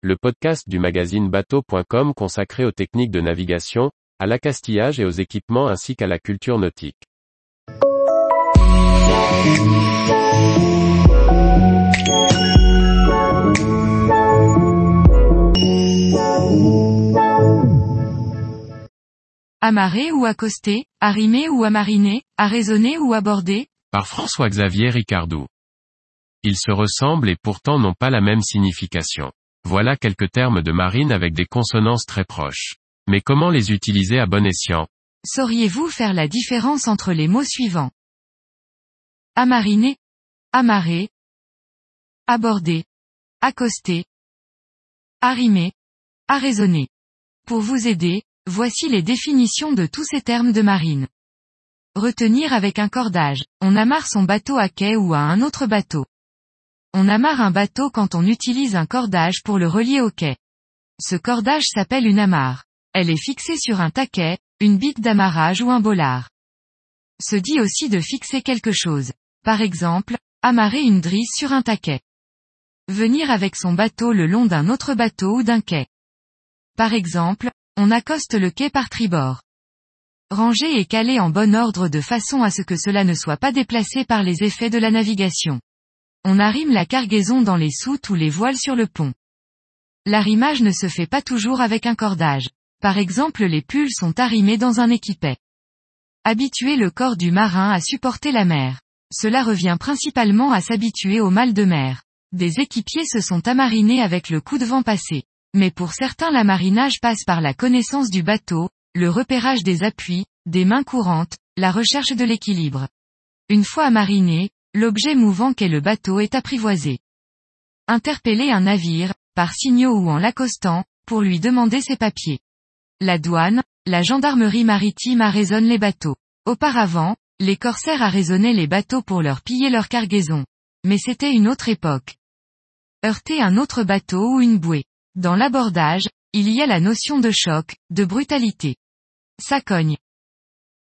le podcast du magazine bateau.com consacré aux techniques de navigation, à l'accastillage et aux équipements ainsi qu'à la culture nautique. Amarrer ou accoster, arrimer ou amariner, arraisonner ou aborder Par François-Xavier Ricardou. Ils se ressemblent et pourtant n'ont pas la même signification. Voilà quelques termes de marine avec des consonances très proches. Mais comment les utiliser à bon escient? Sauriez-vous faire la différence entre les mots suivants? Amariner, amarrer, aborder, accoster, arrimer, arraisonner. Pour vous aider, Voici les définitions de tous ces termes de marine. Retenir avec un cordage. On amarre son bateau à quai ou à un autre bateau. On amarre un bateau quand on utilise un cordage pour le relier au quai. Ce cordage s'appelle une amarre. Elle est fixée sur un taquet, une bique d'amarrage ou un bollard. Se dit aussi de fixer quelque chose. Par exemple, amarrer une drisse sur un taquet. Venir avec son bateau le long d'un autre bateau ou d'un quai. Par exemple, on accoste le quai par tribord. Ranger et caler en bon ordre de façon à ce que cela ne soit pas déplacé par les effets de la navigation. On arrime la cargaison dans les soutes ou les voiles sur le pont. L'arrimage ne se fait pas toujours avec un cordage. Par exemple les pulls sont arrimés dans un équipet. Habituer le corps du marin à supporter la mer. Cela revient principalement à s'habituer au mal de mer. Des équipiers se sont amarinés avec le coup de vent passé. Mais pour certains l'amarinage passe par la connaissance du bateau, le repérage des appuis, des mains courantes, la recherche de l'équilibre. Une fois amariné, l'objet mouvant qu'est le bateau est apprivoisé. Interpeller un navire, par signaux ou en l'accostant, pour lui demander ses papiers. La douane, la gendarmerie maritime arraisonne les bateaux. Auparavant, les corsaires arraisonnaient les bateaux pour leur piller leur cargaison. Mais c'était une autre époque. Heurter un autre bateau ou une bouée. Dans l'abordage, il y a la notion de choc, de brutalité. Ça cogne.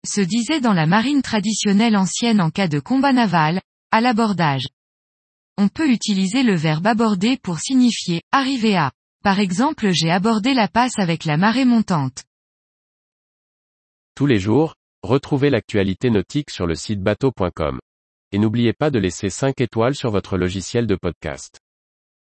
Se disait dans la marine traditionnelle ancienne en cas de combat naval, à l'abordage. On peut utiliser le verbe aborder pour signifier arriver à. Par exemple j'ai abordé la passe avec la marée montante. Tous les jours, retrouvez l'actualité nautique sur le site bateau.com. Et n'oubliez pas de laisser 5 étoiles sur votre logiciel de podcast.